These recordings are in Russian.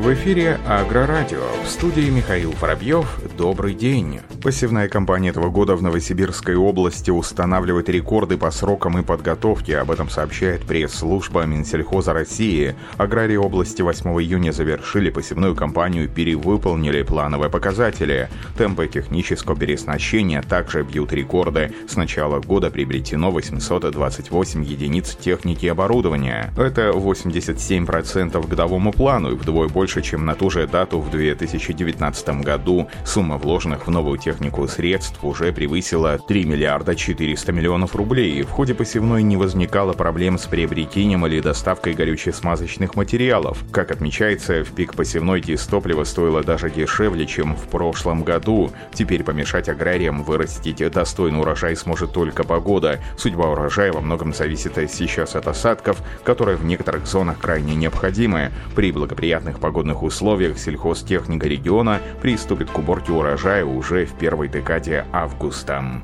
В эфире Агрорадио. В студии Михаил Воробьев. Добрый день. Посевная кампания этого года в Новосибирской области устанавливает рекорды по срокам и подготовке. Об этом сообщает пресс-служба Минсельхоза России. Аграрии области 8 июня завершили посевную кампанию и перевыполнили плановые показатели. Темпы технического переоснащения также бьют рекорды. С начала года приобретено 828 единиц техники и оборудования. Это 87% годовому плану и вдвое больше, чем на ту же дату в 2019 году. Сумма вложенных в новую технику средств уже превысила 3 миллиарда 400 миллионов рублей. В ходе посевной не возникало проблем с приобретением или доставкой горюче-смазочных материалов. Как отмечается, в пик посевной дистопливо стоило даже дешевле, чем в прошлом году. Теперь помешать аграриям вырастить достойный урожай сможет только погода. Судьба урожая во многом зависит сейчас от осадков, которые в некоторых зонах крайне необходимы. При благоприятных погодных условиях сельхозтехника региона приступит к уборке урожая уже в первой декаде августа.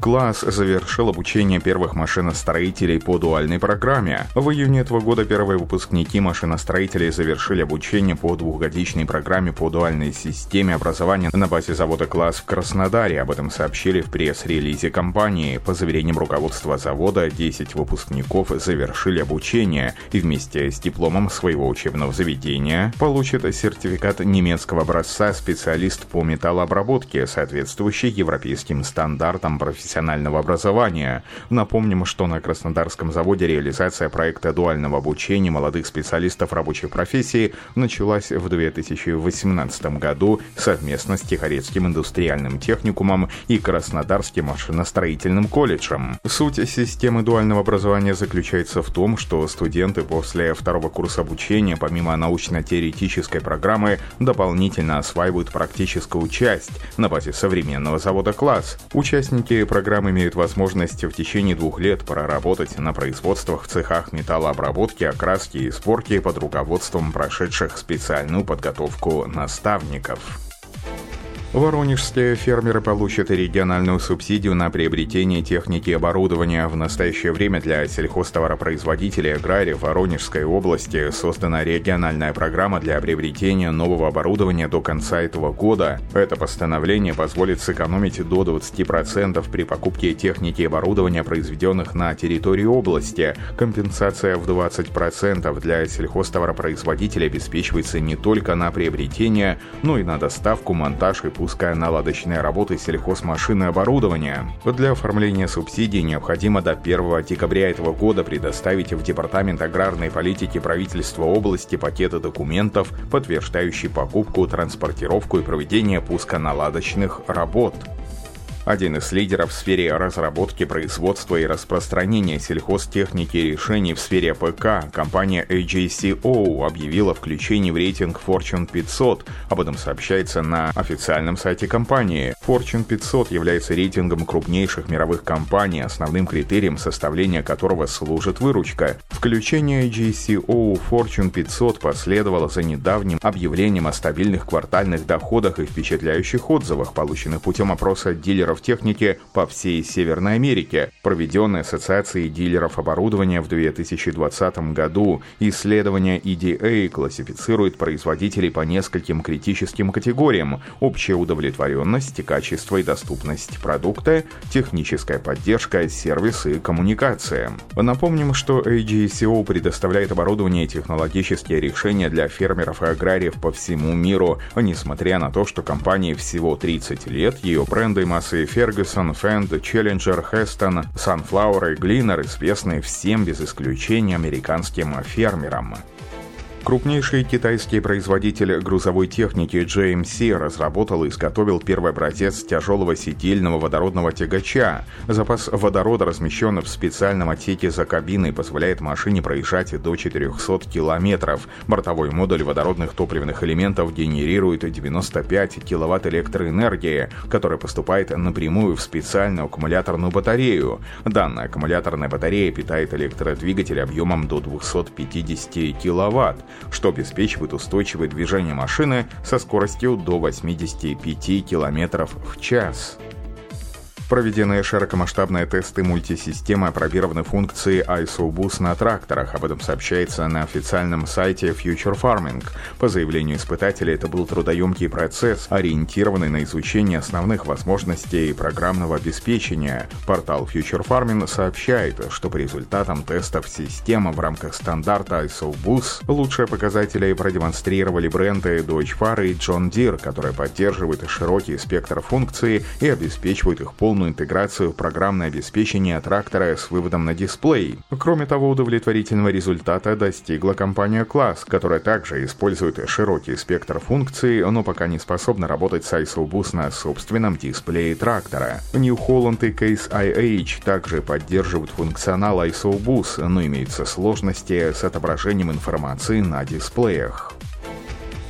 Класс завершил обучение первых машиностроителей по дуальной программе. В июне этого года первые выпускники машиностроителей завершили обучение по двухгодичной программе по дуальной системе образования на базе завода «Класс» в Краснодаре. Об этом сообщили в пресс-релизе компании. По заверениям руководства завода, 10 выпускников завершили обучение и вместе с дипломом своего учебного заведения получат сертификат немецкого образца специалист по металлообработке, соответствующий европейским стандартам профессионального профессионального образования. Напомним, что на Краснодарском заводе реализация проекта дуального обучения молодых специалистов рабочих профессий началась в 2018 году совместно с Тихорецким индустриальным техникумом и Краснодарским машиностроительным колледжем. Суть системы дуального образования заключается в том, что студенты после второго курса обучения, помимо научно-теоретической программы, дополнительно осваивают практическую часть на базе современного завода «Класс». Участники программ имеют возможность в течение двух лет проработать на производствах в цехах металлообработки, окраски и сборки под руководством прошедших специальную подготовку наставников. Воронежские фермеры получат региональную субсидию на приобретение техники и оборудования. В настоящее время для сельхозтоваропроизводителей и аграриев Воронежской области создана региональная программа для приобретения нового оборудования до конца этого года. Это постановление позволит сэкономить до 20% при покупке техники и оборудования, произведенных на территории области. Компенсация в 20% для сельхозтоваропроизводителей обеспечивается не только на приобретение, но и на доставку, монтаж и пуская наладочные работы сельхозмашины оборудования. Для оформления субсидий необходимо до 1 декабря этого года предоставить в Департамент аграрной политики правительства области пакеты документов, подтверждающие покупку, транспортировку и проведение пусконаладочных работ. Один из лидеров в сфере разработки, производства и распространения сельхозтехники и решений в сфере ПК, компания AJCO объявила включение в рейтинг Fortune 500. Об этом сообщается на официальном сайте компании. Fortune 500 является рейтингом крупнейших мировых компаний, основным критерием составления которого служит выручка. Включение AJCO Fortune 500 последовало за недавним объявлением о стабильных квартальных доходах и впечатляющих отзывах, полученных путем опроса дилеров дилеров техники по всей Северной Америке, проведенной Ассоциацией дилеров оборудования в 2020 году. Исследование EDA классифицирует производителей по нескольким критическим категориям – общая удовлетворенность, качество и доступность продукта, техническая поддержка, сервис и коммуникация. Напомним, что AGCO предоставляет оборудование и технологические решения для фермеров и аграриев по всему миру. Несмотря на то, что компании всего 30 лет, ее бренды массы Фергюсон, Фенд, Челленджер, Хестон, Sunflower и Глинер известны всем без исключения американским фермерам. Крупнейший китайский производитель грузовой техники JMC разработал и изготовил первый образец тяжелого сидельного водородного тягача. Запас водорода размещен в специальном отсеке за кабиной и позволяет машине проезжать до 400 километров. Бортовой модуль водородных топливных элементов генерирует 95 киловатт электроэнергии, которая поступает напрямую в специальную аккумуляторную батарею. Данная аккумуляторная батарея питает электродвигатель объемом до 250 киловатт что обеспечивает устойчивое движение машины со скоростью до 85 км в час. Проведены широкомасштабные тесты мультисистемы опробированы функции ISO-BUS на тракторах. Об этом сообщается на официальном сайте Future Farming. По заявлению испытателей, это был трудоемкий процесс, ориентированный на изучение основных возможностей программного обеспечения. Портал Future Farming сообщает, что по результатам тестов системы в рамках стандарта ISO-BUS лучшие показатели продемонстрировали бренды Deutsche Fahr и John Deere, которые поддерживают широкий спектр функций и обеспечивают их полную полную интеграцию в программное обеспечение трактора с выводом на дисплей. Кроме того, удовлетворительного результата достигла компания Class, которая также использует широкий спектр функций, но пока не способна работать с ISO-BUS на собственном дисплее трактора. New Holland и Case IH также поддерживают функционал ISO-BUS, но имеются сложности с отображением информации на дисплеях.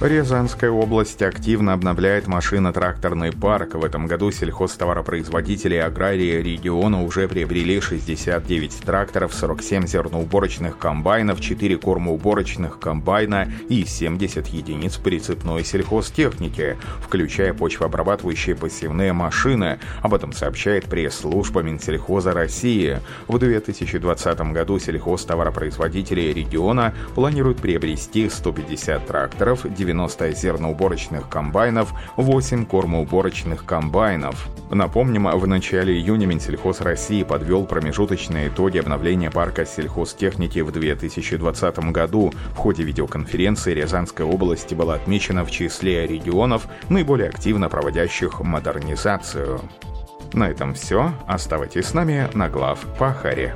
Рязанская область активно обновляет машино-тракторный парк. В этом году сельхозтоваропроизводители и аграрии региона уже приобрели 69 тракторов, 47 зерноуборочных комбайнов, 4 кормоуборочных комбайна и 70 единиц прицепной сельхозтехники, включая почвообрабатывающие посевные машины. Об этом сообщает пресс-служба Минсельхоза России. В 2020 году сельхозтоваропроизводители региона планируют приобрести 150 тракторов, 90 зерноуборочных комбайнов, 8 кормоуборочных комбайнов. Напомним, в начале июня Минсельхоз России подвел промежуточные итоги обновления парка сельхозтехники в 2020 году. В ходе видеоконференции Рязанская область была отмечена в числе регионов, наиболее активно проводящих модернизацию. На этом все. Оставайтесь с нами на глав Пахаре.